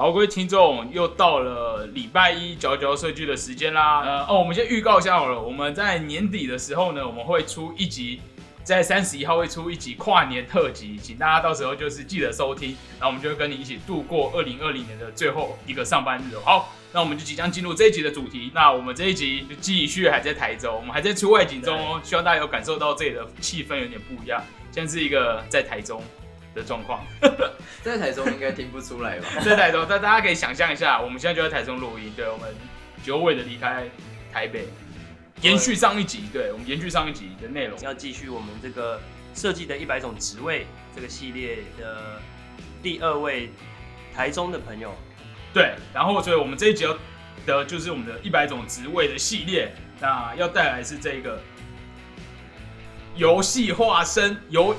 好，各位听众，又到了礼拜一佼佼设计的时间啦。呃，哦，我们先预告一下好了，我们在年底的时候呢，我们会出一集，在三十一号会出一集跨年特辑，请大家到时候就是记得收听，然后我们就会跟你一起度过二零二零年的最后一个上班日。好，那我们就即将进入这一集的主题。那我们这一集就继续还在台州，我们还在出外景中哦，希望大家有感受到这里的气氛有点不一样。现在是一个在台中。的状况，在台中应该听不出来吧？在台中，但大家可以想象一下，我们现在就在台中录音，对，我们久违的离开台北，延续上一集，对我们延续上一集的内容，要继续我们这个设计的一百种职位这个系列的第二位台中的朋友，对，然后所以我们这一集要的就是我们的一百种职位的系列，那要带来是这个游戏化身游。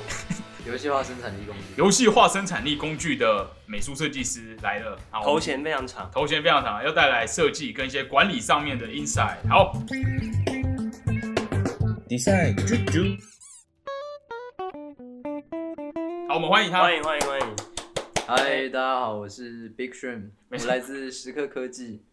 游戏化生产力工具，游戏化生产力工具的美术设计师来了，头衔非常长，头衔非常长，要带来设计跟一些管理上面的 insight。好，design 啾啾，好，我们欢迎他，欢迎欢迎欢迎。嗨，大家好，我是 Big Shrimp，我来自时刻科技。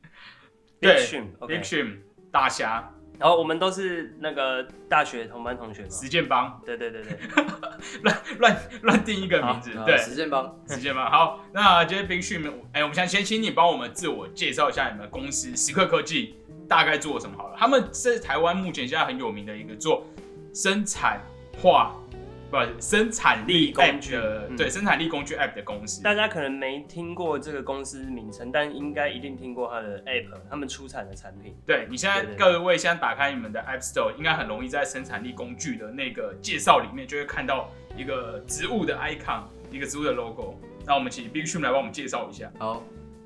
Big Shrimp，Big Shrimp，大侠。然后我们都是那个大学同班同学嘛，实践帮，对对对对，乱乱乱定一个名字，对，实践帮，实践帮。好，那今天冰训，哎，我们想先请你帮我们自我介绍一下你们公司时刻科技大概做什么好了。他们是台湾目前现在很有名的一个做生产化。不，生产力工具，对，生产力工具 App 的公司，大家可能没听过这个公司名称，但应该一定听过它的 App，他们出产的产品。对你现在各位现在打开你们的 App Store，应该很容易在生产力工具的那个介绍里面就会看到一个植物的 icon，一个植物的 logo。那我们请 Big Shim 来帮我们介绍一下。好，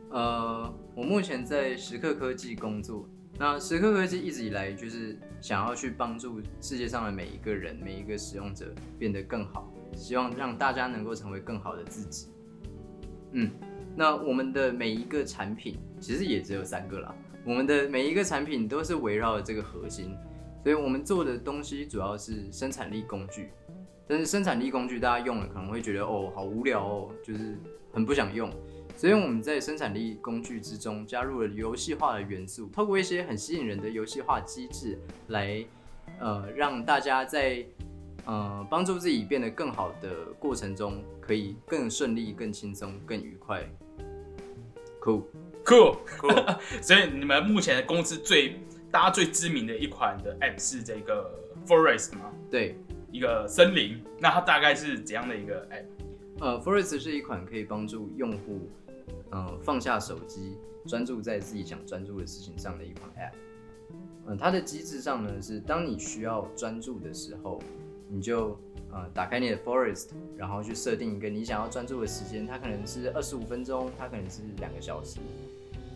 呃，我目前在时刻科技工作。那时刻科技一直以来就是想要去帮助世界上的每一个人、每一个使用者变得更好，希望让大家能够成为更好的自己。嗯，那我们的每一个产品其实也只有三个啦，我们的每一个产品都是围绕着这个核心，所以我们做的东西主要是生产力工具。但是生产力工具大家用了可能会觉得哦好无聊哦，就是很不想用。所以我们在生产力工具之中加入了游戏化的元素，透过一些很吸引人的游戏化机制来，呃，让大家在呃帮助自己变得更好的过程中，可以更顺利、更轻松、更愉快。Cool，Cool，Cool。所以你们目前的公司最大家最知名的一款的 App 是这个 Forest 吗？对，一个森林。那它大概是怎样的一个 App？呃，Forest 是一款可以帮助用户。嗯，放下手机，专注在自己想专注的事情上的一款 App。嗯，它的机制上呢是，当你需要专注的时候，你就呃打开你的 Forest，然后去设定一个你想要专注的时间，它可能是二十五分钟，它可能是两个小时。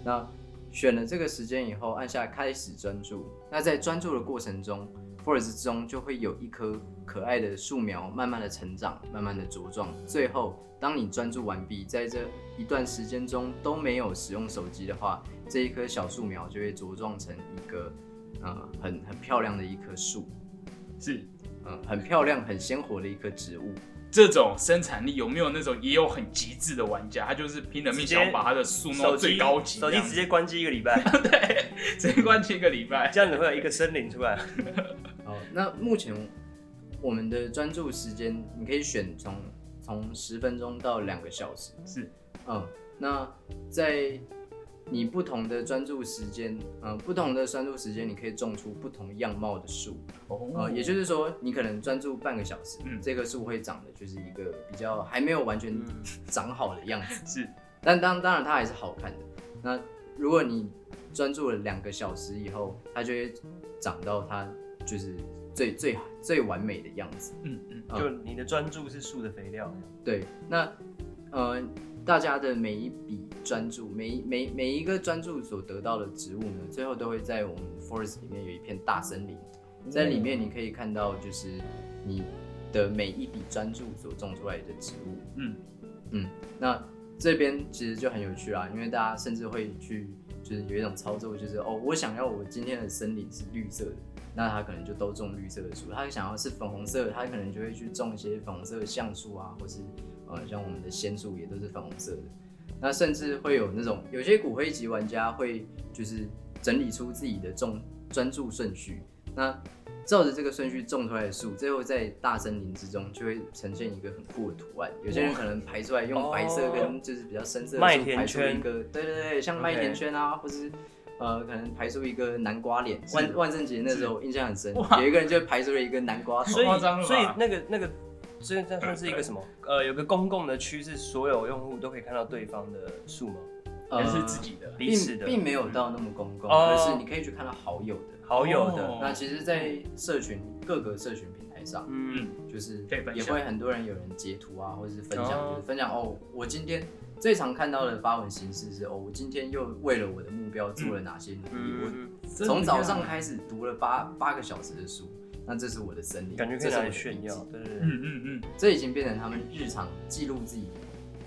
那选了这个时间以后，按下开始专注。那在专注的过程中，Forest 中就会有一棵可爱的树苗，慢慢的成长，慢慢的茁壮，最后。当你专注完毕，在这一段时间中都没有使用手机的话，这一棵小树苗就会茁壮成一个，呃，很很漂亮的一棵树，是，嗯，很漂亮、很鲜活的一棵植物。这种生产力有没有那种也有很极致的玩家，他就是拼了命想要把他的树弄到最高级，手机直接关机一个礼拜，对，直接关机一个礼拜，这样子会有一个森林出来。好，那目前我们的专注时间，你可以选从。从十分钟到两个小时是，嗯，那在你不同的专注时间，嗯，不同的专注时间，你可以种出不同样貌的树，哦，也就是说，你可能专注半个小时，嗯，这棵树会长的就是一个比较还没有完全 长好的样子，是，但当当然它还是好看的。那如果你专注了两个小时以后，它就会长到它就是。最最最完美的样子，嗯嗯，就你的专注是树的肥料。对，那呃，大家的每一笔专注，每每每一个专注所得到的植物呢，最后都会在我们 forest 里面有一片大森林，在里面你可以看到，就是你的每一笔专注所种出来的植物。嗯嗯，那这边其实就很有趣啦，因为大家甚至会去，就是有一种操作，就是哦，我想要我今天的森林是绿色的。那他可能就都种绿色的树，他想要是粉红色，他可能就会去种一些粉红色的橡树啊，或是呃像我们的仙树也都是粉红色的。那甚至会有那种有些骨灰级玩家会就是整理出自己的种专注顺序，那照着这个顺序种出来的树，最后在大森林之中就会呈现一个很酷的图案。有些人可能排出来用白色跟就是比较深色的麦田树排出圈一个，对对对，像麦田圈啊，或是。呃，可能排出一个南瓜脸，万万圣节那时候印象很深，有一个人就排出了一个南瓜头。所以所以那个那个所以这算是一个什么？呃，有个公共的区是所有用户都可以看到对方的数吗？还是自己的？彼此的？并并没有到那么公共，哦。而是你可以去看到好友的。好友的，哦。那其实，在社群各个社群平台上，嗯，就是也会很多人有人截图啊，或者是分享，哦。就是分享哦，我今天最常看到的发文形式是哦，我今天又为了我的目标做了哪些努力，嗯，我从早上开始读了八八个小时的书，那这是我的森林，感觉可以来炫耀，对对对。嗯嗯嗯，这已经变成他们日常记录自己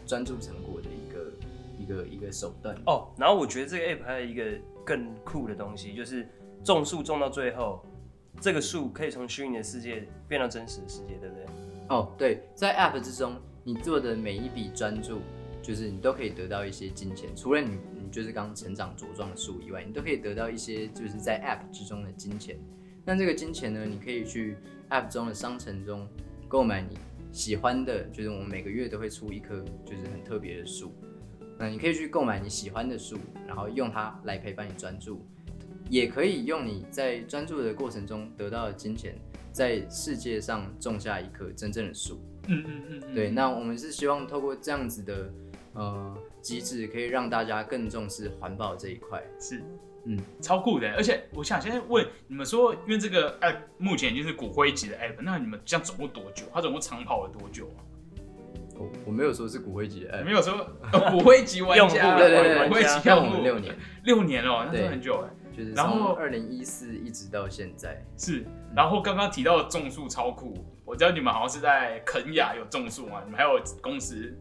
专注成果的一个一个一个手段。哦，然后我觉得这个 app 还有一个更酷的东西，就是种树种到最后，这个树可以从虚拟的世界变到真实的世界，对不对？哦，对，在 App 之中，你做的每一笔专注，就是你都可以得到一些金钱。除了你，你就是刚成长茁壮的树以外，你都可以得到一些就是在 App 之中的金钱。那这个金钱呢，你可以去 App 中的商城中购买你喜欢的，就是我们每个月都会出一棵就是很特别的树。那你可以去购买你喜欢的树，然后用它来陪伴你专注，也可以用你在专注的过程中得到的金钱，在世界上种下一棵真正的树。嗯嗯嗯嗯，对，那我们是希望透过这样子的呃机制，可以让大家更重视环保这一块。是，嗯，超酷的。而且我想现在问你们说，因为这个 app 目前已经是骨灰级的 app，那你们这样走过多久？它总共长跑了多久啊？我我没有说是骨灰级的 app，没有说呃 骨灰级玩家，用户对对对骨灰级用户们六年，六年了，那真的很久哎。就是然后从二零一四一直到现在。是，然后刚刚提到的种树超酷，我知道你们好像是在肯雅有种树嘛，你们还有公司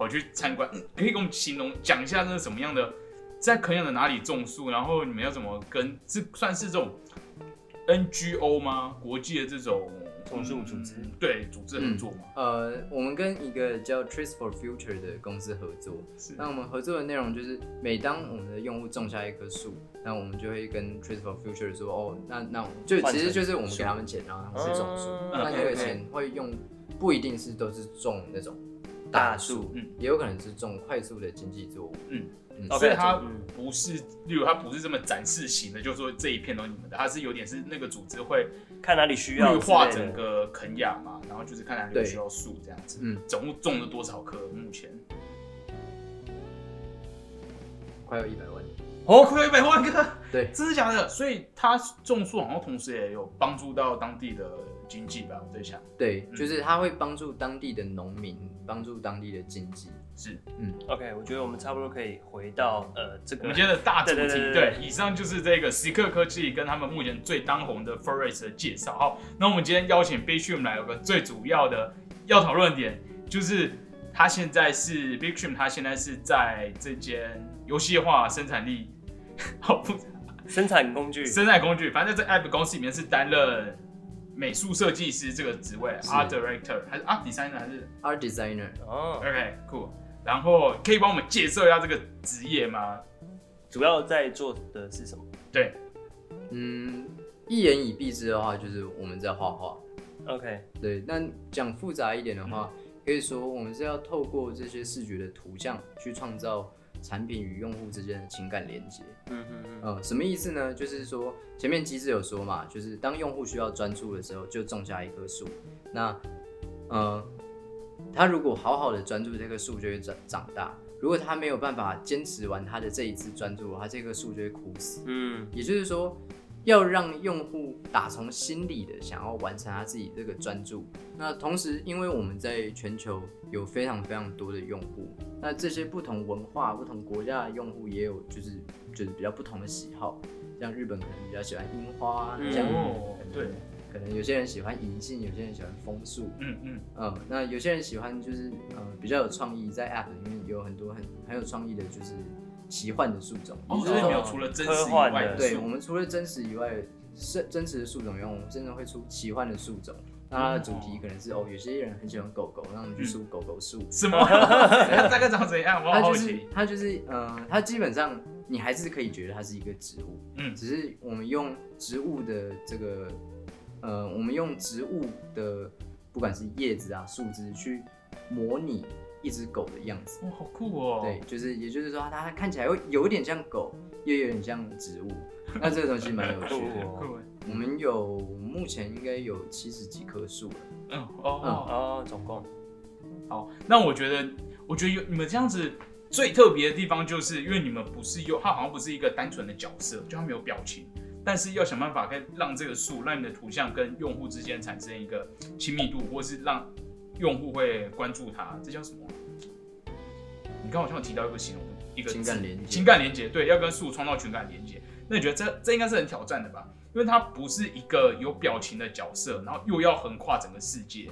跑去参观，嗯可以给我们形容讲一下那是什么样的，在肯雅的哪里种树，然后你们要怎么跟这算是这种 NGO 吗？国际的这种种树组织嗯对组织合作吗？呃，我们跟一个叫 Trees for Future 的公司合作，是那我们合作的内容就是，每当我们的用户种下一棵树，那我们就会跟 Trees for Future 说，哦，那那就其实就是我们给他们钱，然后他们去种树，嗯那这个钱会用，不一定是都是种那种大树，嗯。也有可能是种快速的经济作物，嗯。所以它嗯。不是，例如它不是这么展示型的，就是说这一片都是你们的，它是有点是那个组织会看哪里需要绿化整个肯雅嘛，然后就是看哪里需要树这样子。嗯，总共种了多少棵？目前。快要一百万，哦，快有一百万棵，对，真的假的？所以它种树好像同时也有帮助到当地的经济吧？我在想，对，嗯就是它会帮助当地的农民，帮助当地的经济，是嗯 OK，我觉得我们差不多可以回到呃这个我们今天的大主题。对对对对对，以上就是这个时刻科技跟他们目前最当红的 Forex 的介绍。好，那我们今天邀请 Big Stream 来有个最主要的要讨论点，就是他现在是 Big Stream，他现在是在这间游戏化生产力 好复杂生产工具。生产工具，反正在这 App 公司里面是担任美术设计师这个职位是，Art Director 还是 Art Designer 还是 Art designer，哦，OK cool。然后可以帮我们介绍一下这个职业吗？主要在做的是什么对，嗯，一言以蔽之的话，就是我们在画画。？OK，对，那讲复杂一点的话，可以说我们是要透过这些视觉的图像去创造产品与用户之间的情感连接。嗯嗯嗯，呃，什么意思呢？就是说前面机制有说嘛，就是当用户需要专注的时候，就种下一棵树。那呃，他如果好好的专注，这棵树就会长长大。如果他没有办法坚持完他的这一次专注，他这棵树就会枯死。嗯也就是说，要让用户打从心里的想要完成他自己这个专注。那同时，因为我们在全球有非常非常多的用户，那这些不同文化、不同国家的用户也有就是就是比较不同的喜好。像日本可能比较喜欢樱花，嗯像哦可能对可能有些人喜欢银杏，有些人喜欢枫树。嗯嗯，嗯，那有些人喜欢就是呃比较有创意，在 App 里面有很多很很有创意的，就是奇幻的树种。哦，也就是说所以没有除了真实以外的对我们除了真实以外，是真实的树种以外，我们真的会出奇幻的树种。那它的主题可能是哦，有些人很喜欢狗狗，那我们去树狗狗树。什么？大概长怎样？我好就是奇。它就是呃，它基本上你还是可以觉得它是一个植物，嗯只是我们用植物的这个呃，我们用植物的不管是叶子啊、树枝去模拟一只狗的样子。哇，好酷哦！对，就是也就是说，它看起来会有一点像狗，又有点像植物。那这个东西蛮有趣的。我们有目前应该有七十几棵树了。嗯哦哦哦，总共好，那我觉得，我觉得有你们这样子最特别的地方，就是因为你们不是用它好像不是一个单纯的角色，就它没有表情，但是要想办法可以让这个树，让你的图像跟用户之间产生一个亲密度，或是让用户会关注他，这叫什么？你刚好像有提到一个形容一个字情感连接情感连接，对，要跟树创造情感连接。那你觉得这这应该是很挑战的吧？因为它不是一个有表情的角色，然后又要横跨整个世界。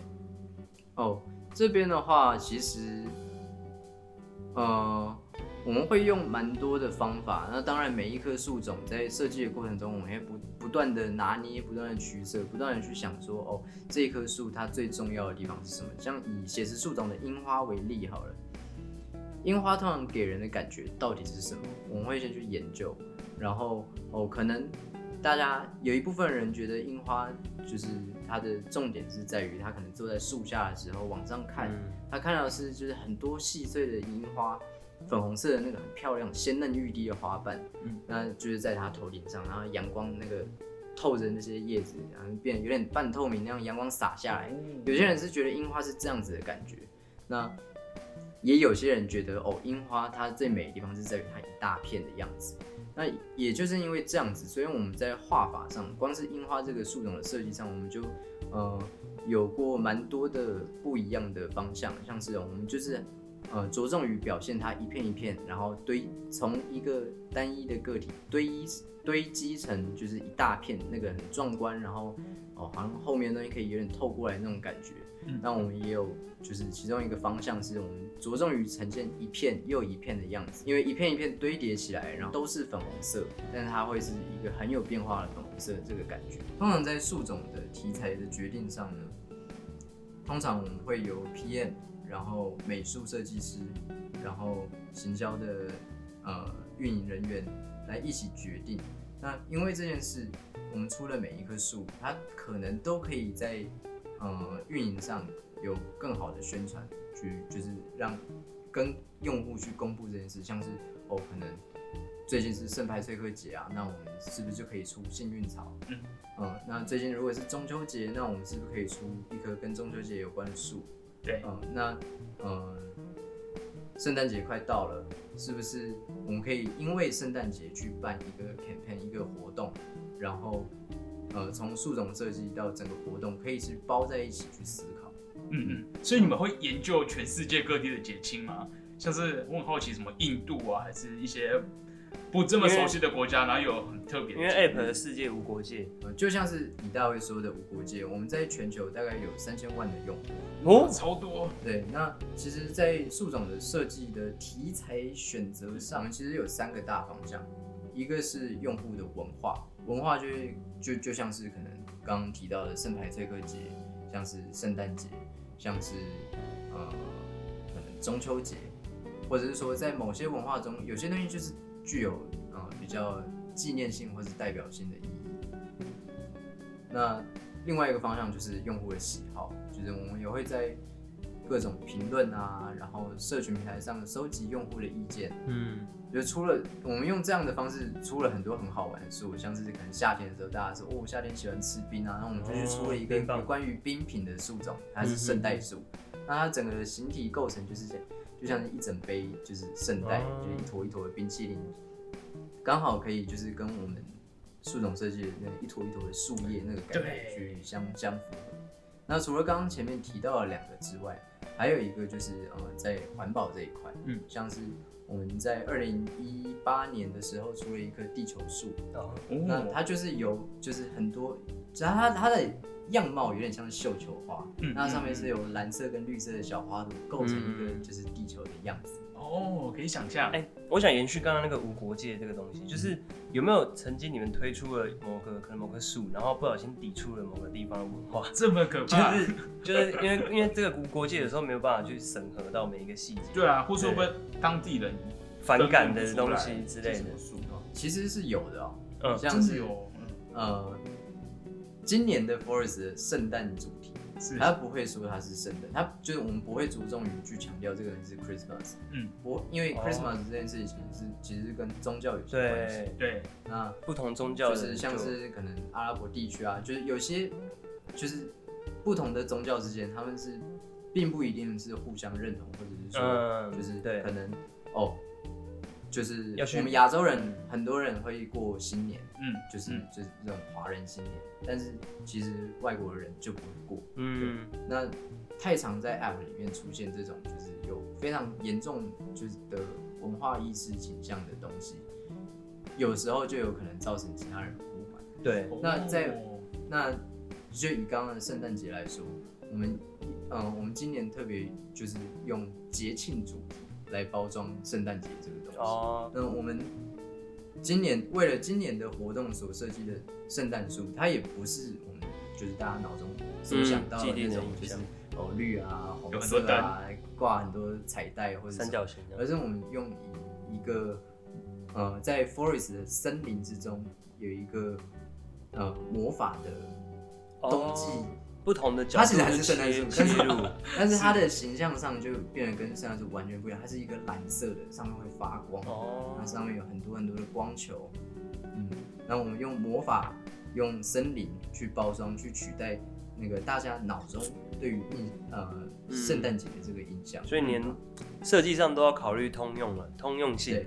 哦，这边的话，其实，呃，我们会用蛮多的方法。那当然，每一棵树种在设计的过程中，我们会不不断的拿捏，不断的取舍，不断的去想说，哦，这一棵树它最重要的地方是什么？像以写实树种的樱花为例好了，樱花通常给人的感觉到底是什么？我们会先去研究，然后哦，可能大家有一部分人觉得樱花就是它的重点是在于它可能坐在树下的时候往上看，嗯他看到的是就是很多细碎的樱花，粉红色的那个很漂亮、鲜嫩欲滴的花瓣，嗯那就是在它头顶上，然后阳光那个透着那些叶子，然后变得有点半透明那样，阳光洒下来。有些人是觉得樱花是这样子的感觉，那也有些人觉得哦，樱花它最美的地方是在于它一大片的样子。那也就是因为这样子，所以我们在画法上，光是樱花这个树种的设计上，我们就呃有过蛮多的不一样的方向，像是我们就是呃着重于表现它一片一片，然后堆从一个单一的个体堆一堆积成就是一大片，那个很壮观，然后哦好像后面的东西可以有点透过来那种感觉。嗯那我们也有就是其中一个方向是我们着重于呈现一片又一片的样子，因为一片一片堆叠起来，然后都是粉红色，但是它会是一个很有变化的粉红色这个感觉。通常在树种的题材的决定上呢，通常我们会由 PM，然后美术设计师，然后行销的呃运营人员来一起决定。那因为这件事，我们出了每一棵树，它可能都可以在呃运营上有更好的宣传，去就是让跟用户去公布这件事，像是哦可能最近是圣派翠克节啊，那我们是不是就可以出幸运草？嗯嗯，那最近如果是中秋节，那我们是不是可以出一棵跟中秋节有关的树？对，嗯，那嗯，圣诞节快到了，是不是我们可以因为圣诞节去办一个 campaign 一个活动，然后呃从树种设计到整个活动可以是包在一起去思考。嗯嗯，所以你们会研究全世界各地的节庆吗？像是我很好奇，什么印度啊，还是一些不这么熟悉的国家，然后有很特别因为 App 的世界无国界，呃，就像是李大卫说的无国界，我们在全球大概有三千万的用户。哦，超多，对，那其实，在树种的设计的题材选择上，其实有三个大方向，一个是用户的文化，文化就是就就像是可能刚刚提到的圣牌翠克节，像是圣诞节，像是呃可能中秋节，或者是说在某些文化中，有些东西就是具有呃比较纪念性或是代表性的意义。那另外一个方向就是用户的喜好，就是我们也会在各种评论啊，然后社群平台上收集用户的意见。嗯，就出了我们用这样的方式出了很多很好玩的树，像是可能夏天的时候大家说哦夏天喜欢吃冰啊，那我们就去出了一个关于冰品的树种，它是圣代树，那它整个的形体构成就是这样就像一整杯就是圣代，哦。就一坨一坨的冰淇淋，刚好可以就是跟我们树种设计的那一坨一坨的树叶那个感觉去相相符。合。那除了刚刚前面提到的两个之外，还有一个就是呃，在环保这一块，嗯，像是我们在二零一八年的时候出了一棵地球树，哦，那哦，它就是有就是很多，只要它它的样貌有点像是绣球花，嗯那上面是有蓝色跟绿色的小花朵构成一个嗯就是地球的样子。哦，可以想象。哎、我想延续刚刚那个无国界这个东西，就是有没有曾经你们推出了某个可能某棵树，然后不小心抵触了某个地方的文化？这么可怕 就怕？是就是因为因为这个无国界有时候没有办法去审核到每一个细节，对啊，或者说被当地人反感的东西之类的树其实是有的哦、嗯像是有，嗯呃，今年的 Forest 的圣诞主题，是。他不会说他是圣诞，他就是我们不会着重于去强调这个人是 Christmas，嗯，不，因为哦。Christmas 这件事情是其实是跟宗教有些关系。对，对，那不同宗教的就是像是可能阿拉伯地区啊，就是有些就是不同的宗教之间，他们是并不一定是互相认同，或者是说嗯就是对。可能哦，就是我们亚洲人很多人会过新年，嗯，就是嗯。就是这种华人新年，但是其实外国人就不会过。嗯那太常在 App 里面出现这种就是有非常严重就是的文化意识倾向的东西，有时候就有可能造成其他人不满。对，那在哦那就以刚刚的圣诞节来说，我们嗯，我们今年特别就是用节庆主题来包装圣诞节这个东西。哦，那我们今年为了今年的活动所设计的圣诞树，它也不是我们就是大家脑中所想到的那种，就是哦绿啊、红色啊，挂很多彩带或者三角形的。而是我们用以一个呃在 forest 的森林之中有一个呃魔法的冬季。哦不同的角度它其实还是圣诞树，切但是，但是它的形象上就变得跟圣诞树完全不一样。它是一个蓝色的，上面会发光，哦。它上面有很多很多的光球。嗯，那我们用魔法，用森林去包装，去取代那个大家脑中对于印呃嗯。圣诞节的这个印象。所以连设计上都要考虑通用了，通用性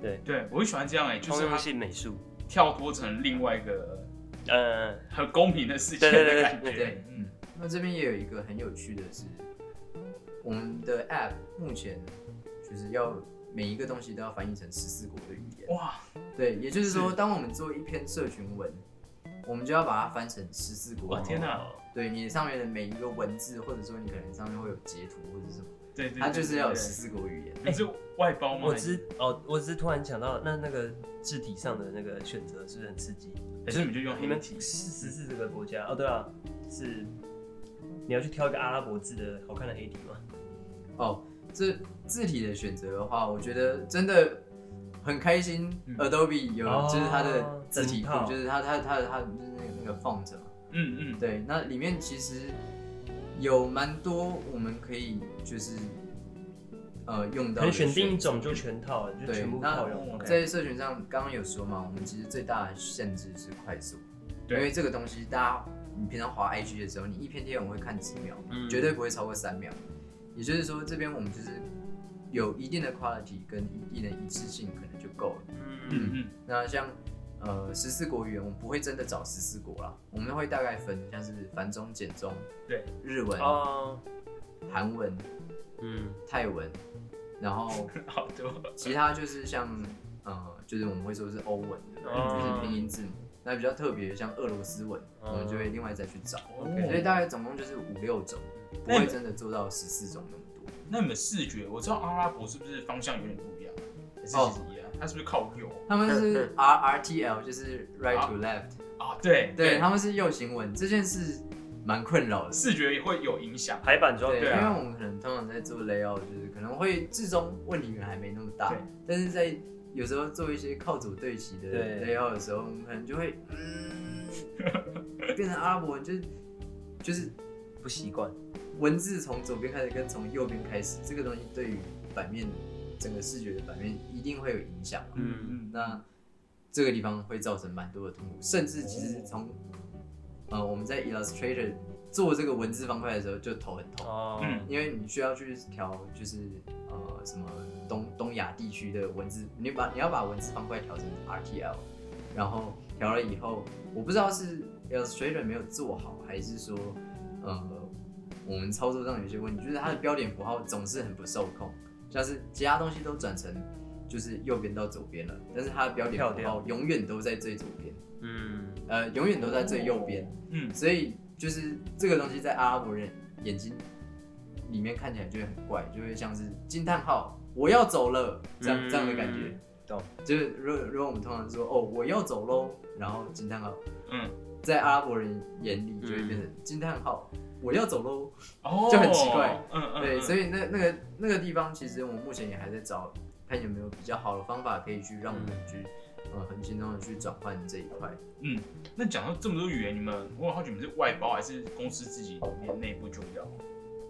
对，对。我很喜欢这样哎，就通用是它性美术，跳脱成另外一个呃，很公平的事情对对对的感对觉。嗯，那这边也有一个很有趣的是，我们的 App 目前就是要每一个东西都要翻译成十四国的语言。哇，对，也就是说，当我们做一篇社群文，我们就要把它翻成十四国语言。哇天哪对你上面的每一个文字，或者说你可能上面会有截图或者什么，对对，它就是要有十四国语言。你是外包吗？我只哦，我只是突然想到，那那个字体上的那个选择是不是很刺激？还是你们就用你们黑体？十四个国家哦，对啊，是你要去挑一个阿拉伯字的好看的黑体吗？哦，这字体的选择的话，我觉得真的很开心。嗯 Adobe 有哦就是它的字体库就是它它它它就是那个那个 font 嘛。嗯嗯，对，那里面其实有蛮多我们可以就是呃用到的可能选定一种就全套了，就对全部那套用。OK 在社群上刚刚有说嘛，我们其实最大的限制是快速，因为这个东西大家你平常滑 IG 的时候，你一篇贴文会看几秒，嗯绝对不会超过三秒。也就是说，这边我们就是有一定的 quality 跟一定的一致性，可能就够了。嗯嗯嗯，那像呃十四国语言，我们不会真的找十四国啦，我们会大概分，像是繁中、简中，对，日文、哦，韩文、嗯，泰文，然后 好多。其他就是像呃，就是我们会说是欧文的，哦就是拼音字母。那比较特别，像俄罗斯文，哦我们就会另外再去找。哦所以大概总共就是五六种，不会真的做到十四种那么多。那你们视觉，我知道阿拉伯是不是方向有点不一样？哦一样？它是不是靠右他们是 R R T L，就是 right to left，啊？对对，他们是右行文，这件事蛮困扰的。视觉也会有影响。排版装对，对啊因为我们可能通常在做 layout，就是可能会至终问题还没那么大，但是在有时候做一些靠左对齐的 layout 的时候，我们可能就会嗯，变成阿拉伯文，就是就是不习惯。文字从左边开始跟从右边开始，这个东西对于版面整个视觉的版面一定会有影响嘛。嗯嗯，那这个地方会造成蛮多的痛苦，甚至其实从呃我们在 Illustrator 做这个文字方块的时候就头很痛。哦，嗯。因为你需要去调，就是呃什么东东亚地区的文字，你把你要把文字方块调成 RTL，然后调了以后，我不知道是 Illustrator 没有做好，还是说呃我们操作上有些问题，就是它的标点符号总是很不受控，像是其他东西都转成就是右边到左边了，但是它的标点符跳号永远都在最左边，嗯，呃永远都在最右边。嗯，所以就是这个东西在阿拉伯人眼睛里面看起来就会很怪，就会像是惊叹号，我要走了，这样、嗯这样的感觉。懂。就是如果如果我们通常说哦我要走喽，然后惊叹号，嗯，在阿拉伯人眼里就会变成惊叹号，我要走喽。哦，就很奇怪。嗯嗯，对，嗯所以那那个那个地方，其实我们目前也还在找，看有没有比较好的方法可以去让我们去，呃，很轻松的去转换这一块。嗯那讲到这么多语言，你们我很好奇，你们是外包还是公司自己里面内部就要？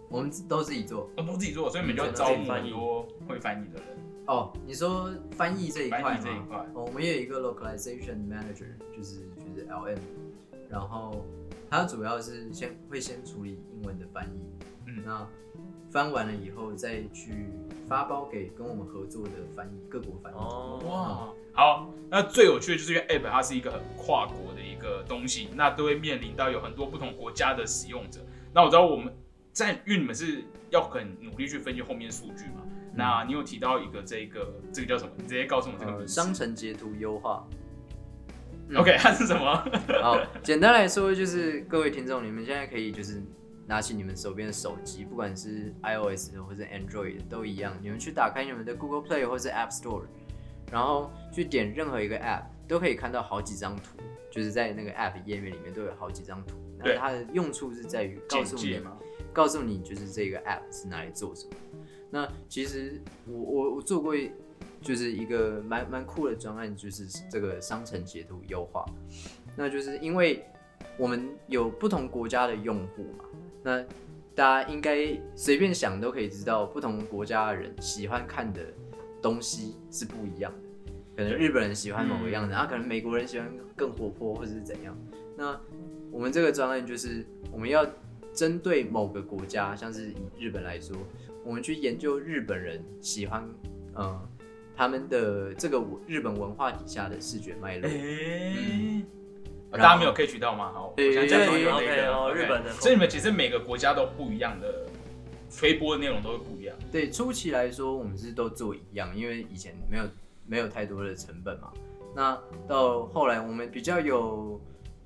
我们都自己做。哦，都自己做，所以你们就要招募很多会翻译的人，哦，你说翻译这一块翻吗译这一块。哦，我们也有一个 localization manager，就是就是 LM，然后他主要是先会先处理英文的翻译，嗯那翻完了以后再去发包给跟我们合作的翻译各国翻译。哦，哇，好，那最有趣的就是因为 App 它是一个很跨国的一个东西，那都会面临到有很多不同国家的使用者。那我知道我们在，因为你们是要很努力去分析后面数据嘛。那你有提到一个这个这个叫什么？你直接告诉我这个。商城截图优化。嗯 OK，它是什么？好，简单来说就是各位听众，你们现在可以就是拿起你们手边的手机，不管是 iOS 的或者 Android 的都一样，你们去打开你们的 Google Play 或是 App Store，然后去点任何一个 App，都可以看到好几张图，就是在那个 App 页面里面都有好几张图。那对它的用处是在于告诉你？告诉你就是这个 App 是拿来做什么。那其实我我我做过就是一个蛮蛮酷的专案，就是这个商城截图优化。那就是因为我们有不同国家的用户嘛，那大家应该随便想都可以知道，不同国家的人喜欢看的东西是不一样的。可能日本人喜欢某个样子，然后可能美国人喜欢更活泼或者是怎样。那我们这个专案就是我们要针对某个国家，像是以日本来说，我们去研究日本人喜欢，呃，他们的这个日本文化底下的视觉脉络。诶、大家没有 catch 到吗？好，我对想讲个哦日本的所以你们其实每个国家都不一样的推播的内容都会不一样。对，初期来说，我们是都做一样，因为以前没有没有太多的成本嘛。那到后来，我们比较有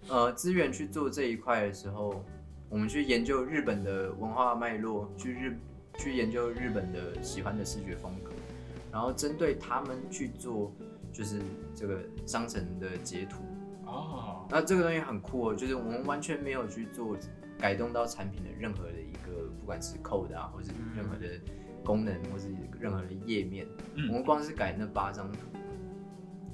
呃资源去做这一块的时候，我们去研究日本的文化脉络，去日去研究日本的喜欢的视觉风格，然后针对他们去做就是这个商城的截图。哦，那这个东西很酷哦，就是我们完全没有去做改动到产品的任何的一个，不管是 code 啊，或是任何的功能，或是任何的页面，嗯我们光是改那八张图，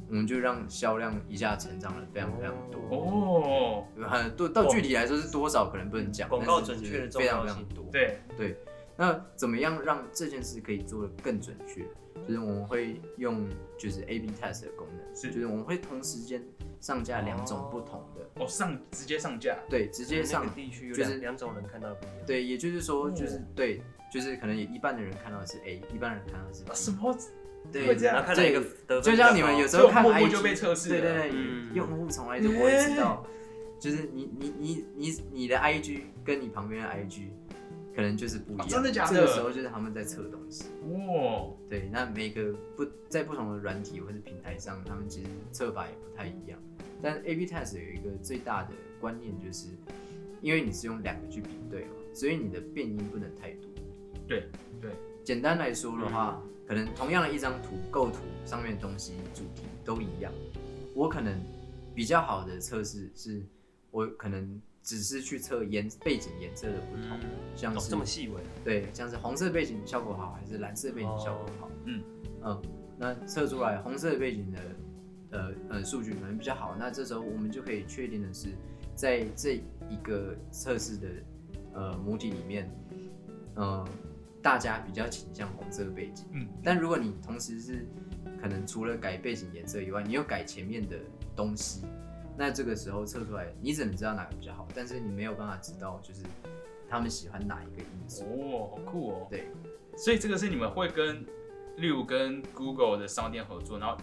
我们就让销量一下成长了非常非常多。哦，很多到具体来说是多少可能不能讲，广告准确的重非常非常多。对对，那怎么样让这件事可以做得更准确？就是我们会用就是 A/B test 的功能，是就是我们会同时间上架两种不同的，哦上直接上架，对，直接上那个地区有就是两两种人看到的不一样。对，也就是说，哦。就是、对，就是可能有一半的人看到的是 A，一半人看到的是 B。啊什么？对。会这样？然后看到一个得分就像你们有时候看 IG 默就被测试对对对，嗯。用户从来就不会知道，就是你你你你你的 IG 跟你旁边的 IG 可能就是不一样，哦真的假的这个时候就是他们在测东西。哇，对，那每个不在不同的软体或是平台上，他们其实测法也不太一样。但 A/B test 有一个最大的观念，就是因为你是用两个去比对嘛，所以你的变音不能太多。对对，简单来说的话，可能同样的一张图构图上面的东西主题都一样，我可能比较好的测试是，我可能只是去测颜背景颜色的不同，像哦是这么细微，对，像是红色背景效果好，还是蓝色背景效果好？嗯嗯，那测出来红色背景的呃呃数据可能比较好，那这时候我们就可以确定的是，在这一个测试的呃母体里面，呃，大家比较倾向红色背景。嗯，但如果你同时是可能除了改背景颜色以外，你又改前面的东西，那这个时候测出来，你只能知道哪个比较好，但是你没有办法知道就是他们喜欢哪一个因素。哦，好酷哦。对，所以这个是你们会跟，例如跟 Google 的商店合作，然后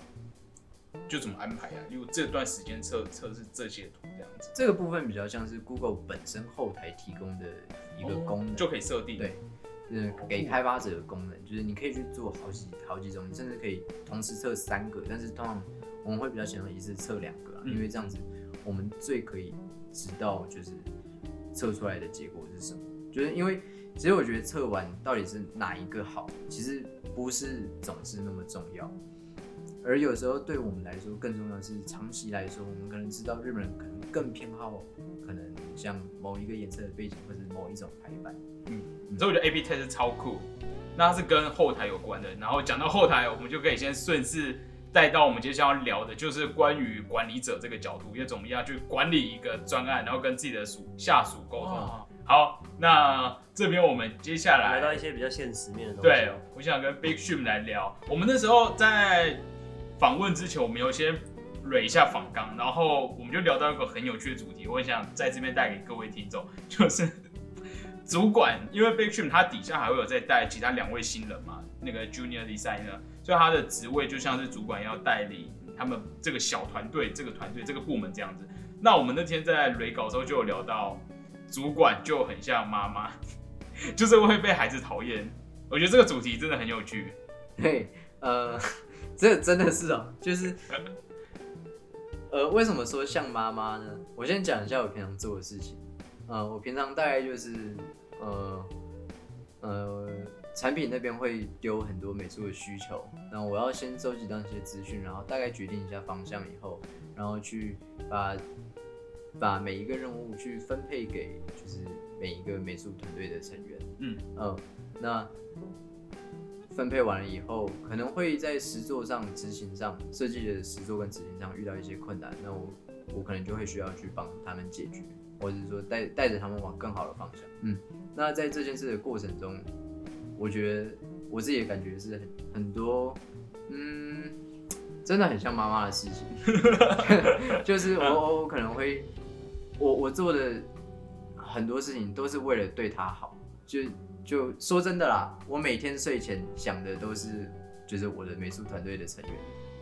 就怎么安排啊？例如这段时间测测试这些图这样子，这个部分比较像是 Google 本身后台提供的一个功能，哦就可以设定。对，就是给开发者的功能，就是你可以去做好几好几种，你甚至可以同时测三个，但是通常我们会比较想要一次测两个啊、嗯因为这样子我们最可以知道就是测出来的结果是什么，就是因为其实我觉得测完到底是哪一个好，其实不是总是那么重要。而有时候对我们来说，更重要的是长期来说，我们可能知道日本人可能更偏好可能像某一个颜色的背景或者某一种排版。嗯所以我觉得 A B test 是超酷，那它是跟后台有关的。然后讲到后台，我们就可以先顺势带到我们接下来要聊的，就是关于管理者这个角度，要怎么样去管理一个专案，然后跟自己的属下属沟通。哇好，那这边我们接下来来到一些比较现实面的东西。对，我想跟 Big Shim 来聊。我们那时候在访问之前，我们有先蕊一下访纲，然后我们就聊到一个很有趣的主题，我很想在这边带给各位听众，就是 主管，因为 Big Shim 他底下还会有在带其他两位新人嘛，那个 Junior Designer，所以他的职位就像是主管要带领他们这个小团队、这个团队、这个部门这样子。那我们那天在雷稿的时候就有聊到，主管就很像妈妈，就是会被孩子讨厌。我觉得这个主题真的很有趣。对，呃，这真的是哦，就是，呃，为什么说像妈妈呢？我先讲一下我平常做的事情。呃，我平常大概就是，呃，呃，产品那边会丢很多美术的需求，那我要先收集到一些资讯，然后大概决定一下方向以后，然后去把把每一个任务去分配给就是每一个美术团队的成员。嗯嗯，那分配完了以后，可能会在实作上、执行上、设计的实作跟执行上遇到一些困难，那我我可能就会需要去帮他们解决，或者是说带带着他们往更好的方向。嗯，那在这件事的过程中，我觉得我自己的感觉是很很多，嗯，真的很像妈妈的事情，就是我我我可能会，我我做的很多事情都是为了对她好，就就说真的啦，我每天睡前想的都是就是我的美术团队的成员，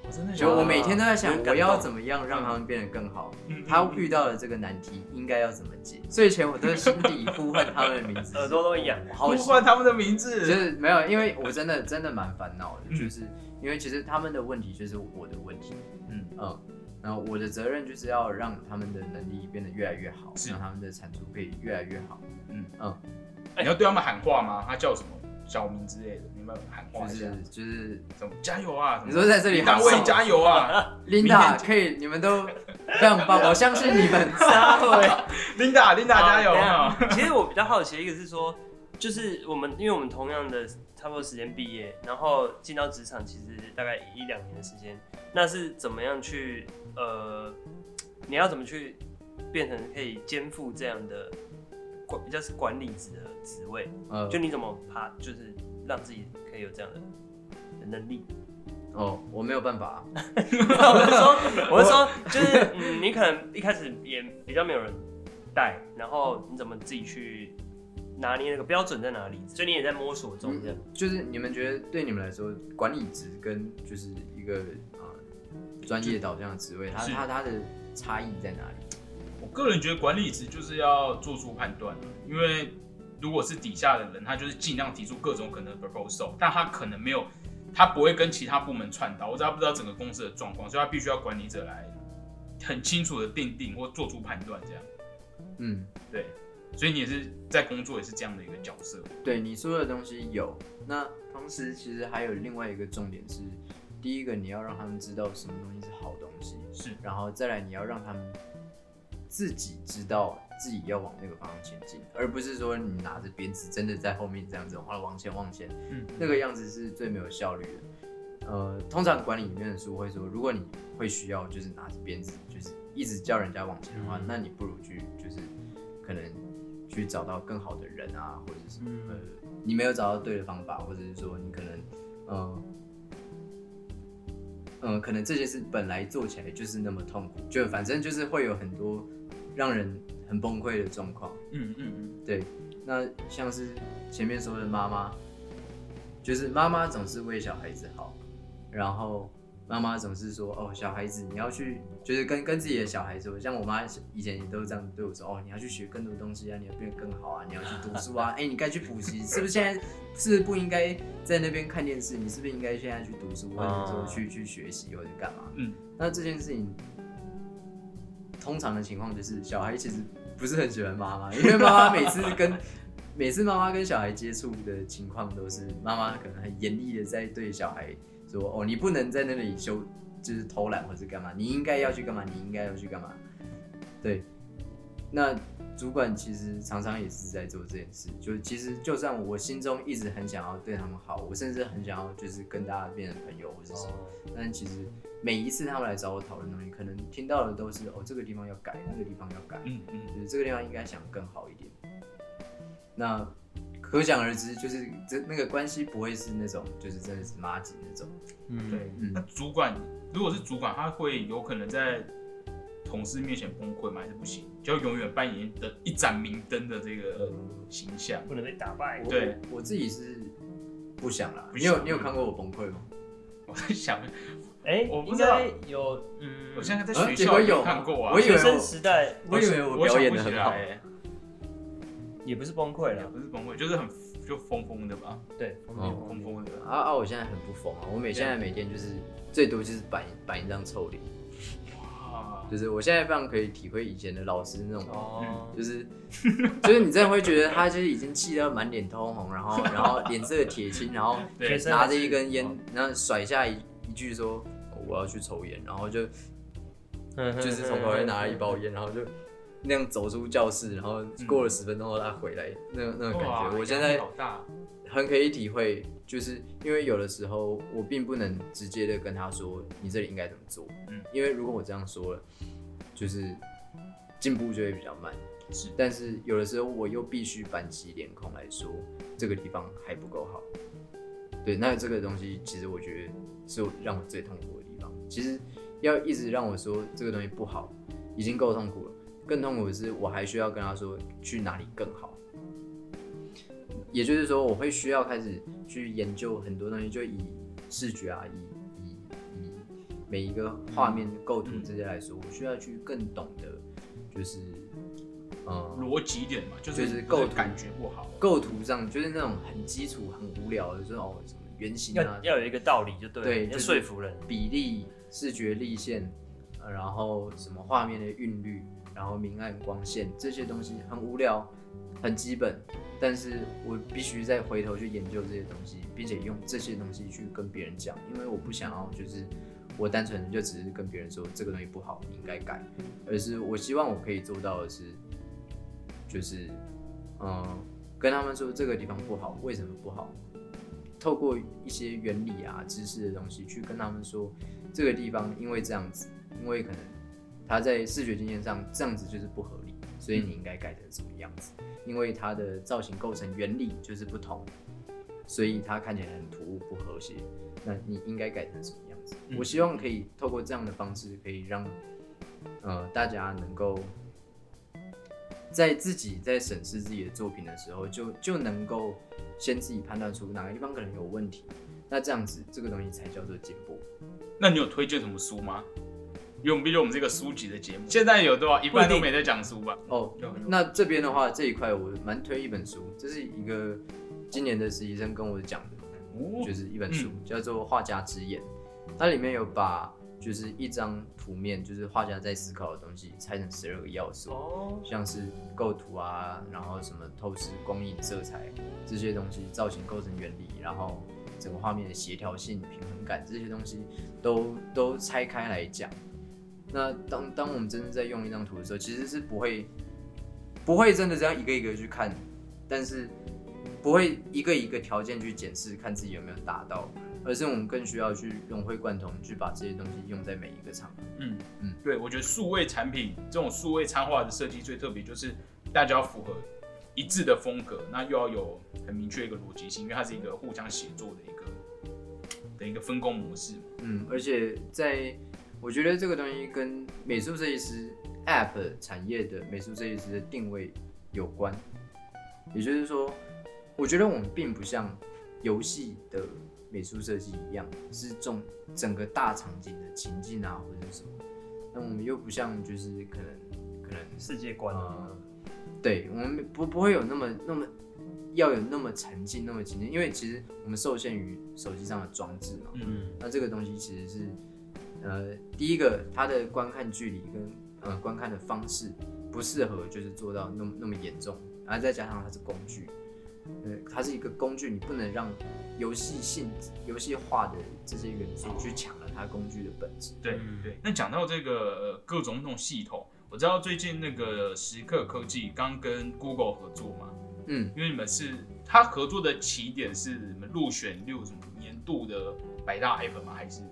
我真的就我每天都在想我要怎么样让他们变得更好，嗯他遇到了这个难题应该要怎么解，睡前我都在心底呼唤他们的名字，耳朵都会痒。呼好喜唤他们的名字。就，是没有，因为我真的真的蛮烦恼的，嗯。就是因为其实他们的问题就是我的问题，嗯。嗯，然后我的责任就是要让他们的能力变得越来越好，让他们的产出可以越来越好，嗯。嗯，你要对他们喊话吗？他叫什么小名之类的，你们喊话一下就是，就是什么加油啊？什么你说在这里李大卫喊话加油啊 Linda 可以，你们都非常棒，我相信你们。撒会。Linda，Linda 加油啊！等一下其实我比较好奇的一个是说，就是我们因为我们同样的差不多时间毕业，然后进到职场其实大概一两年的时间，那是怎么样去呃，你要怎么去变成可以肩负这样的管比较是管理职的职位？呃就你怎么爬，就是让自己可以有这样的的能力？哦，我没有办法，我是说，我是说，就是嗯，你可能一开始也比较没有人带，然后你怎么自己去拿捏那个标准在哪里？所以你也在摸索中这样。就是你们觉得对你们来说，管理职跟就是一个啊专业导向的职位，它是它它的差异在哪里？我个人觉得管理职就是要做出判断，因为如果是底下的人，他就是尽量提出各种可能的 proposal，但他可能没有，他不会跟其他部门串到，或者他不知道整个公司的状况，所以他必须要管理者来很清楚的定定或做出判断，这样。嗯，对。所以你也是在工作也是这样的一个角色，对你说的东西有，那同时其实还有另外一个重点是，第一个你要让他们知道什么东西是好东西，是。然后再来你要让他们自己知道自己要往那个方向前进，而不是说你拿着鞭子真的在后面这样子哗往前往前，嗯，那个样子是最没有效率的。呃，通常管理里面的书会说，如果你会需要就是拿着鞭子，就是一直叫人家往前的话，嗯那你不如去就是可能去找到更好的人啊，或者是、嗯呃你没有找到对的方法，或者是说你可能呃嗯、呃可能这件事本来做起来就是那么痛苦，就反正就是会有很多让人很崩溃的状况。嗯嗯嗯，对，那像是前面说的妈妈，就是妈妈总是为小孩子好，然后妈妈总是说哦，小孩子你要去，就是跟跟自己的小孩子，像我妈以前也都这样对我说，哦，你要去学更多东西啊，你要变得更好啊，你要去读书啊，哎、你该去补习，是不是现在是不是不应该在那边看电视？你是不是应该现在去读书，或者说去去学习或者干嘛？嗯，那这件事情通常的情况就是小孩其实不是很喜欢妈妈，因为妈妈每次跟 每次妈妈跟小孩接触的情况都是妈妈可能很严厉的在对小孩说：“哦，你不能在那里休，就是偷懒或是干嘛，你应该要去干嘛，你应该要去干嘛。”对，那主管其实常常也是在做这件事。就是其实就算我心中一直很想要对他们好，我甚至很想要就是跟大家变成朋友或者什么，但其实每一次他们来找我讨论东西，可能听到的都是哦这个地方要改，那个地方要改，嗯嗯，就是这个地方应该想更好一点。那可想而知，就是这那个关系不会是那种就是真的是妈吉那种。嗯，对。嗯那主管如果是主管，他会有可能在同事面前崩溃吗？还是不行？就永远扮演的一盏明灯的这个形象。不能被打败。我对我自己是不想啦。你有你有看过我崩溃吗？我在想，哎，我不知道应该有，嗯，我现在在啊学校有看过啊，我以为学生时代我以为我表演的很好也不是崩溃也了，不是崩溃，就是很就疯疯的吧，对，哦疯疯的。啊啊！我现在很不疯啊，我每现在每天就是最多就是板板一张臭脸，哇，就是我现在非常可以体会以前的老师那种，哦，就是就是你真的会觉得他就是已经气到满脸通红，然后然后脸色铁青，然后拿着一根烟，然后甩下一一句说、哦我要去抽烟，然后就就是从口袋拿了一包烟，然后就那样走出教室，然后过了十分钟后他回来，那那个感觉，我现在很可以体会，就是因为有的时候我并不能直接的跟他说你这里应该怎么做，嗯因为如果我这样说了，就是进步就会比较慢。是但是有的时候我又必须板起脸孔来说这个地方还不够好。对，那这个东西其实我觉得是让我最痛苦的地方。其实要一直让我说这个东西不好，已经够痛苦了。更痛苦的是，我还需要跟他说去哪里更好。也就是说，我会需要开始去研究很多东西，就以视觉啊，以以以每一个画面构图这些来说，我需要去更懂得，就是呃逻辑点嘛，就就是是构图感觉不好。构图上就是那种很基础、很无聊的，就是哦什么圆形啊要，要有一个道理就对了，要对就说服人。比例、视觉立线，呃然后什么画面的韵律，然后明暗光线这些东西很无聊，很基本，但是我必须再回头去研究这些东西，并且用这些东西去跟别人讲，因为我不想要就是我单纯就只是跟别人说这个东西不好，你应该改，而是我希望我可以做到的是，就是嗯跟他们说这个地方不好，为什么不好，透过一些原理啊、知识的东西去跟他们说，这个地方因为这样子，因为可能它在视觉经验上这样子就是不合理，所以你应该改成什么样子？因为它的造型构成原理就是不同，所以它看起来很突兀不和谐。那你应该改成什么样子？嗯我希望可以透过这样的方式，可以让呃大家能够在自己在审视自己的作品的时候，就就能够先自己判断出哪个地方可能有问题。那这样子，这个东西才叫做进步。那你有推荐什么书吗？因为我们毕竟我们这个书籍的节目，现在有多少？一半都没在讲书吧？哦那这边的话，这一块我蛮推一本书，这是一个今年的实习生跟我讲的，哦。就是一本书，叫做《画家之眼》，它里面有把就是一张图面，就是画家在思考的东西，拆成十二个要素，哦，像是构图啊，然后什么透视、光影、色彩这些东西，造型构成原理，然后整个画面的协调性、平衡感这些东西都都拆开来讲。那当当我们真正在用一张图的时候，其实是不会不会真的这样一个一个去看，但是不会一个一个条件去检视看自己有没有达到，而是我们更需要去融会贯通，去把这些东西用在每一个场合。嗯嗯嗯，对，我觉得数位产品这种数位插画的设计最特别，就是大家要符合一致的风格，那又要有很明确一个逻辑性，因为它是一个互相协作的一个的一个分工模式。嗯，而且在我觉得这个东西跟美术设计师 App 产业的美术设计师的定位有关，也就是说，我觉得我们并不像游戏的美术设计一样，是重整个大场景的情境啊，或者是什么。那我们又不像就是可能可能世界观，呃，对我们不不会有那么那么要有那么沉浸那么沉浸，因为其实我们受限于手机上的装置嘛。嗯，那这个东西其实是，呃，第一个它的观看距离跟呃观看的方式不适合，就是做到那么那么严重，然后再加上它是工具，呃，它是一个工具，你不能让游戏性、游戏化的这些元素去抢了它工具的本质。对嗯对。那讲到这个呃各种那种系统，我知道最近那个时刻科技刚跟 Google 合作嘛，嗯，因为你们是他合作的起点是你们入选六什么年度的百大 app 吗？还是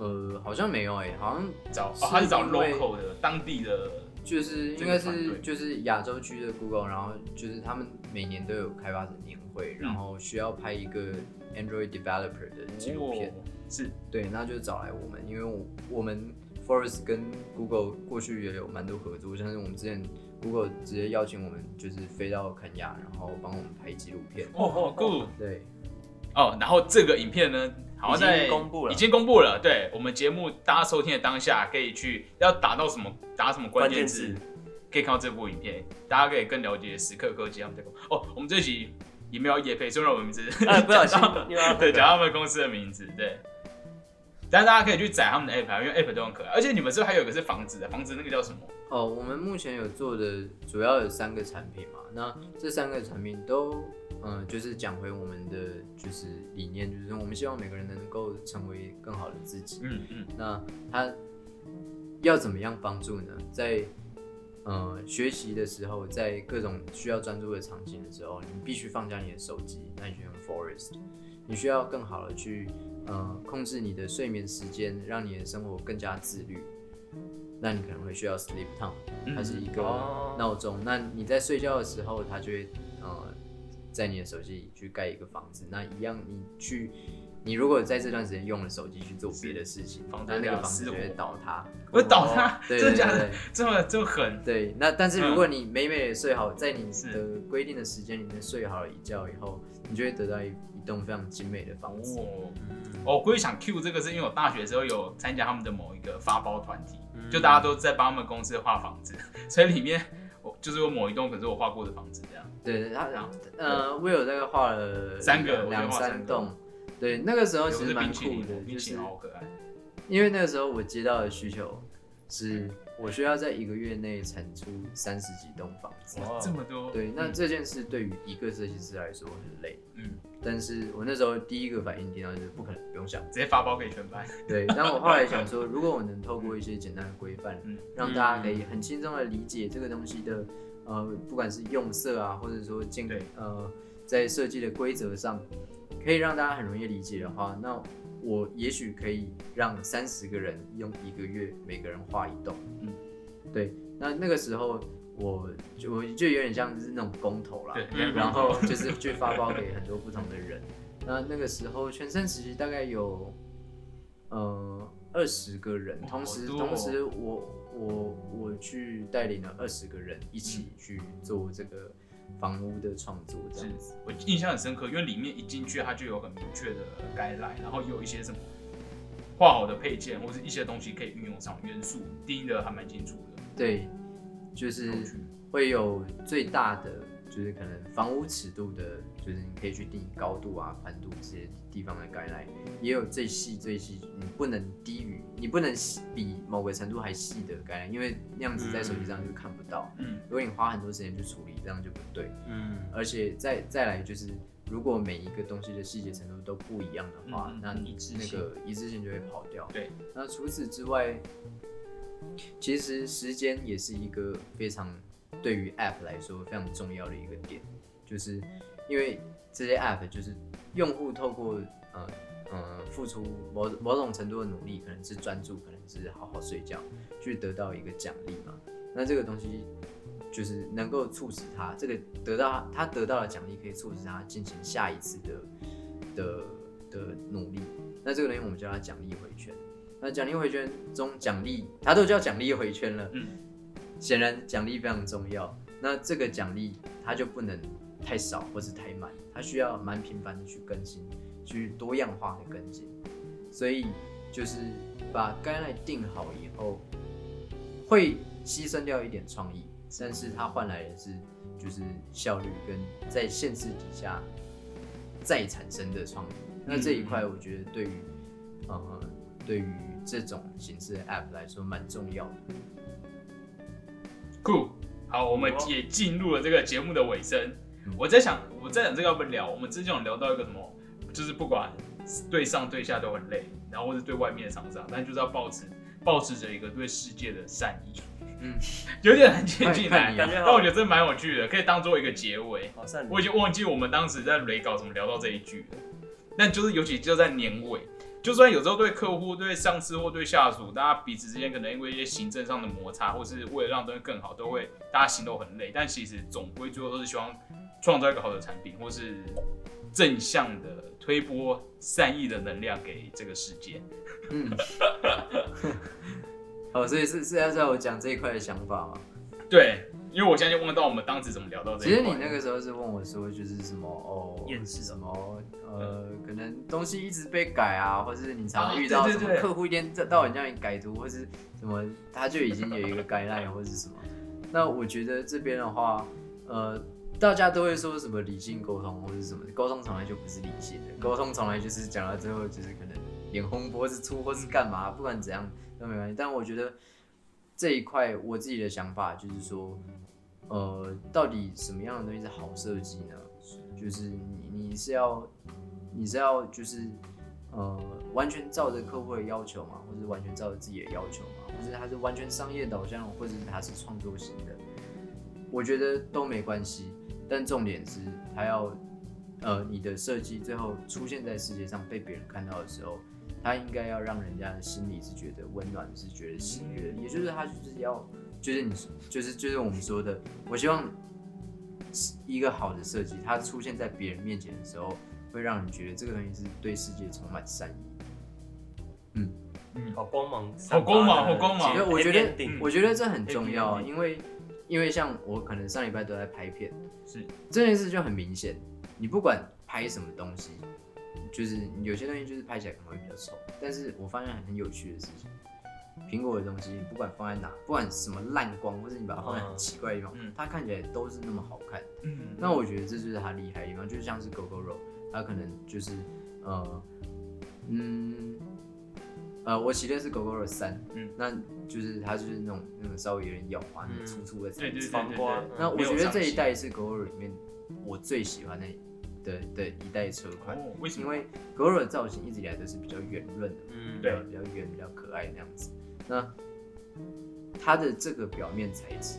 呃，好像没有哎、好像找哦他是找 local 的当地的就是应该是就是亚洲区的 Google，然后就是他们每年都有开发者年会，然后需要拍一个 Android developer 的纪录片，哦是。对，那就找来我们，因为我我们 Forest 跟 Google 过去也有蛮多合作，像是我们之前 Google 直接邀请我们就是飞到肯亚，然后帮我们拍纪录片，哦好酷。对，哦。然后这个影片呢，好像在已经公布了已经公布了。对我们节目大家收听的当下，可以去要打到什么打什么关键字，可以看到这部影片，大家可以更了解时刻科技他们在公哦。我们这集也没有也配，虽然我们名字哎，不小心对，讲他们公司的名字，对。但大家可以去载他们的 app，啊因为 app 都很可爱。而且你们是不是还有一个是房子的，房子那个叫什么？哦，我们目前有做的主要有三个产品嘛，那这三个产品都，嗯、就是讲回我们的就是理念，就是我们希望每个人能够成为更好的自己。嗯嗯，那他要怎么样帮助呢？在呃学习的时候，在各种需要专注的场景的时候，你必须放下你的手机，那你就用 Forest。你需要更好的去呃控制你的睡眠时间，让你的生活更加自律。那你可能会需要 Sleep Time，它是一个哦闹钟。那你在睡觉的时候，它就会呃在你的手机里去盖一个房子。那一样，你去你如果在这段时间用了手机去做别的事情，那那个房子就 会倒塌。会倒塌，对真的假的？这么这么狠？对，那但是嗯如果你美美的睡好，在你的规定的时间里面睡好了一觉以后，你就会得到一一栋非常精美的房子。哦，哦我故意想 Q 这个，是因为我大学的时候有参加他们的某一个发包团体，嗯就大家都在帮他们公司画房子，所以里面我就是有某一栋可是我画过的房子这样。对，他然后呃，我有大概画了三个两三个三栋。对，那个时候其实蛮酷冰淇淋，的，就是冰淇淋好可爱。因为那个时候我接到的需求是，我需要在一个月内产出三十几栋房子。哇这么多，对，那嗯这件事对于一个设计师来说很累，嗯，但是我那时候第一个反应听到就是不可能，不用想。直接发包给全班。对，但我后来想说，如果我能透过一些简单的规范，嗯让大家可以很轻松的理解这个东西的，呃，不管是用色啊，或者说建呃，在设计的规则上，可以让大家很容易理解的话，那我也许可以让三十个人用一个月，每个人画一栋。嗯，对，那那个时候我就我就有点像是那种工头啦，嗯然后就是去发包给很多不同的人。那那个时候全盛时期大概有呃二十个人，同时、哦。同时我我我去带领了二十个人一起去做这个房屋的创作，这是样子。我印象很深刻，因为里面一进去它就有很明确的该来，然后有一些什么画好的配件或者一些东西可以运用上元素，定义的还蛮清楚的。对，就是会有最大的，就是可能房屋尺度的，就是你可以去定义高度啊、宽度这些地方的概念，也有最细最细，你不能低于，你不能细比某个程度还细的概念，因为那样子在手机上就看不到。嗯，如果你花很多时间去处理，这样就不对。嗯而且再再来就是，如果每一个东西的细节程度都不一样的话，那你那个一致性就会跑掉。对。那除此之外，其实时间也是一个非常对于 App 来说非常重要的一个点，就是因为这些 App 就是用户透过呃呃付出某某种程度的努力，可能是专注，可能是好好睡觉，去得到一个奖励嘛。那这个东西就是能够促使他这个得到他得到的奖励，可以促使他进行下一次的的的努力。那这个东西我们叫它奖励回圈。那奖励回圈中奖励，它都叫奖励回圈了，嗯，显然奖励非常重要。那这个奖励它就不能太少或是太满，它需要蛮频繁的去更新，去多样化的跟进。所以就是把 guideline 定好以后，会牺牲掉一点创意，但是它换来的是就是效率跟在现实底下再产生的创意。那这一块我觉得对于呃对于这种形式的 app 来说蛮重要的。酷。好，我们哦也进入了这个节目的尾声。我在想，我在想这个要不要聊？我们之前有聊到一个什么，就是不管对上对下都很累，然后或者对外面的厂商，但就是要保持保持着一个对世界的善意。嗯，有点很接近来，感觉但我觉得这蛮有趣的，可以当做一个结尾。好善我已经忘记我们当时在雷稿怎么聊到这一句了，但就是尤其就在年尾，就算有时候对客户、对上司或对下属，大家彼此之间可能因为一些行政上的摩擦，或是为了让东西更好，都会大家心都很累，但其实总归最后都是希望创造一个好的产品，或是正向的推波善意的能量给这个世界。嗯，哦，所以是是要在我讲这一块的想法吗？对，因为我现在就问到我们当时怎么聊到这一块。其实你那个时候是问我说，就是什么哦，厌世什么呃，可能东西一直被改啊，或是你常啊遇到什么客户一天到晚叫你改图，或是什么，他就已经有一个 guideline 或是什么。那我觉得这边的话，呃，大家都会说什么理性沟通或者什么，沟通从来就不是理性的，沟通从来就是讲到最后就是可能脸红脖子粗或是干嘛，不管怎样都没关系。但我觉得这一块我自己的想法就是说，呃，到底什么样的东西是好设计呢？就是你你是要你是要就是呃完全照着客户的要求嘛？或者完全照着自己的要求嘛？或者它是完全商业导向，或者它是创作型的？我觉得都没关系，但重点是它要呃你的设计最后出现在世界上被别人看到的时候，它应该要让人家的心里是觉得温暖，是觉得喜悦，也就是它就是要就是你就是就是我们说的，我希望一个好的设计，它出现在别人面前的时候，会让你觉得这个东西是对世界充满善意。嗯。好光芒，好光芒好光芒。我觉得，我觉得这很重要因为因为像我可能上礼拜都在拍片，是这件事就很明显，你不管拍什么东西，就是有些东西就是拍起来可能会比较丑，但是我发现很有趣的事情，苹果的东西不管放在哪，不管什么烂光，或是你把它放在很奇怪的地方，嗯它看起来都是那么好看。嗯，那我觉得这就是它厉害的地方，就像是狗狗肉，它可能就是呃，嗯，呃，我骑的是狗狗肉三，嗯那就是它就是那种那种稍微有点咬花、那嗯种粗粗的对对对材质。黄瓜对对，那我觉得这一代是 Goro 里面我最喜欢的的的一代车款，哦，为什么？因为狗狗肉的造型一直以来都是比较圆润的，嗯，比较比较圆、比较可爱那样子。那它的这个表面材质，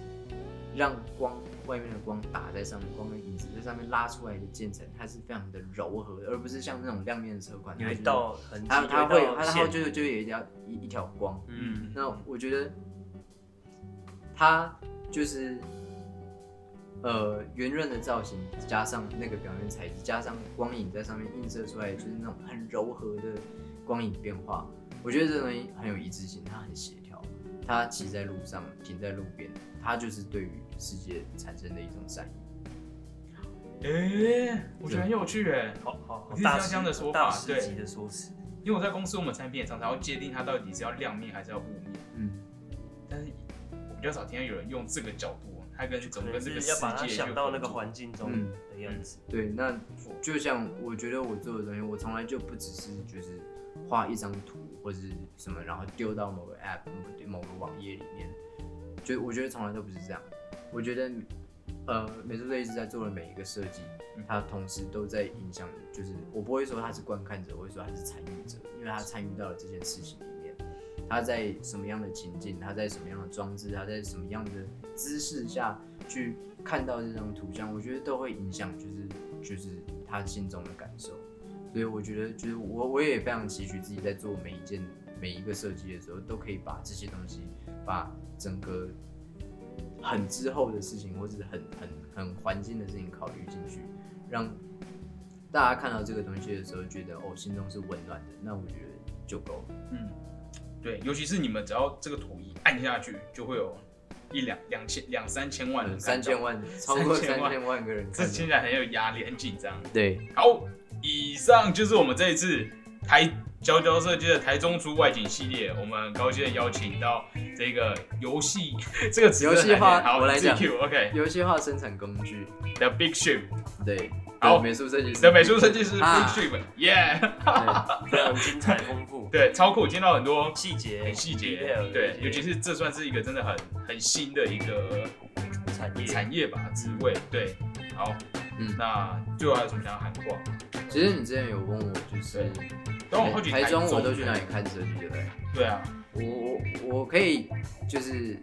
让光外面的光打在上面，光的影子在上面拉出来的渐层，它是非常的柔和的，而不是像那种亮面的车款，有一它就是道痕迹，它它会它它就就有一条一一条光。嗯，那我觉得它就是呃圆润的造型，加上那个表面材质，加上光影在上面映射出来，就是那种很柔和的光影变化。我觉得这东西很有一致性，它很协调。它骑在路上，停在路边，他就是对于世界产生的一种善意。哎、我觉得很有趣哎，好好好大这样的说法大师对级的说辞，因为我在公司，我们产品也常常要界定它到底是要亮面还是要雾面，嗯，但是我比较少听到有人用这个角度，它跟怎可能么跟这个是要把它世界想到那个环境中嗯的样子。对，那就像我觉得我做的东西，我从来就不只是就是画一张图或者是什么，然后丢到某个 app、某个网页里面，就我觉得从来都不是这样。我觉得，呃，美术队一直在做的每一个设计，它同时都在影响，就是我不会说他是观看者，我会说他是参与者，因为他参与到了这件事情里面。他在什么样的情境，他在什么样的装置，他在什么样的姿势下去看到这张图像，我觉得都会影响，就是就是他心中的感受。所以我觉得，就是我我也非常期许自己在做每一件每一个设计的时候，都可以把这些东西，把整个很之后的事情，或者是很很很环境的事情考虑进去，让大家看到这个东西的时候，觉得哦，心中是温暖的，那我觉得就够了。嗯，对，尤其是你们只要这个图一按下去，就会有一两两千两三千万人三千，万，超过三千万个人这。听起来很有压力，很紧张。对，好，以上就是我们这一次台佼佼设计的台中出外景系列，我们很高兴的邀请到这个游戏这个词游戏化好，我来讲。GQ，OK，、游戏化生产工具，The Big Ship 对，好。美术设计师。的美术设计师 Big 啊 Ship，耶、对。非常精彩丰富，对，超酷，见到很多。细节很细节对，尤其是这算是一个真的很很新的一个产业。产业吧，职位，对，好，嗯。那最后还有什么想要喊话？其实你之前有问我，就是等我台中我都去哪里？看设计，对不对？对啊，我我我可以就是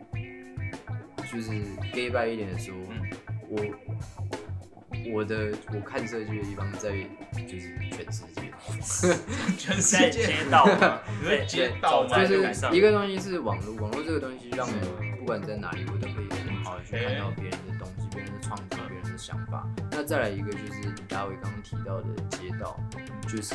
就是 gay 拜一点的说，嗯。我我的我看设计的地方在就是全世界，全世界街道对街道吗？就是一个东西是网络，网络这个东西让我不管在哪里，我都可以很好的去看到别人的东西、别人的创想法。那再来一个就是李大伟刚刚提到的街道，就是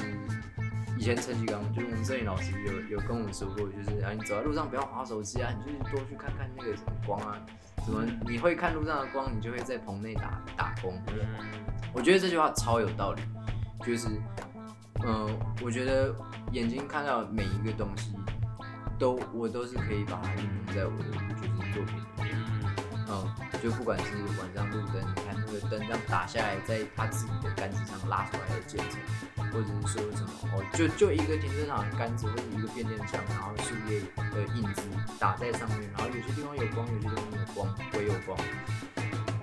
以前陈启刚就是我们摄影老师有有跟我们说过，就是啊你走在路上不要划手机啊，你就是多去看看那个什么光啊，什么你会看路上的光，你就会在棚内打打工。嗯我觉得这句话超有道理，就是，嗯、我觉得眼睛看到每一个东西，都我都是可以把它运用在我的就是作品里面。嗯，就不管是晚上路灯，个灯这样打下来，在他自己的杆子上拉出来的渐层，或者是说什么哦，就就一个停车场的杆子或者一个变电箱，然后树叶的印子打在上面，然后有些地方有光，有些地方没有光，会有光。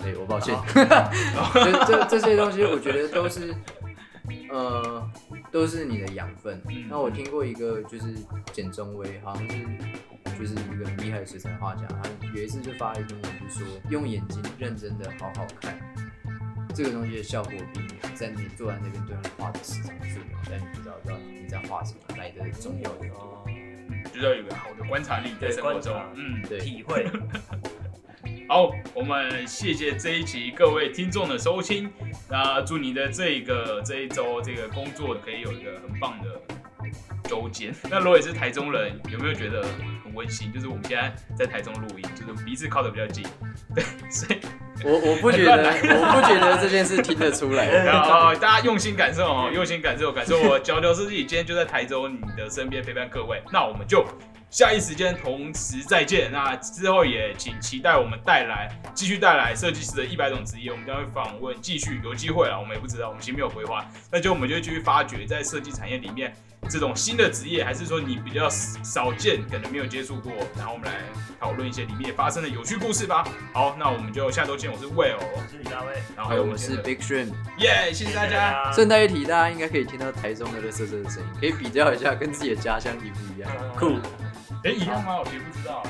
对，我抱歉。这这 这些东西，我觉得都是，呃，都是你的养分。嗯那我听过一个，就是简中威，好像是就是一个很厉害的水彩画家，他有一次就发了一篇文，就说用眼睛认真的好好看，这个东西的效果比你在你坐在那边对人画的时长数秒，但你不知道到你在画什么来的重要的。哦，就是要有个好的观察力在生活中。嗯，对，体会，好，我们谢谢这一集各位听众的收听。那祝你的这一个这一周这个工作可以有一个很棒的周间。那如果也是台中人，有没有觉得很温馨？就是我们现在在台中录音，就是鼻子靠的比较近，对，所以我我不觉得，我不觉得这件事听得出来。然 后大家用心感受哦，用心感受，感受我交流是自己今天就在台中你的身边陪伴各位。那我们就下一时间同时再见。那之后也请期待我们带来继续带来设计师的一百种职业，我们将会访问，继续有机会了，我们也不知道，我们其实没有规划，那就我们就继续发掘在设计产业里面这种新的职业，还是说你比较少见，可能没有接触过，然后我们来讨论一些里面发生的有趣故事吧。好，那我们就下周见，我是 Will，我是李大卫，然后还有我们是 Big Shrimp。耶谢谢大家。家顺带一提，大家应该可以听到台中的乐色色的声音，可以比较一下，跟自己的家乡一不一样？酷。哎，一样吗？我其实不知道。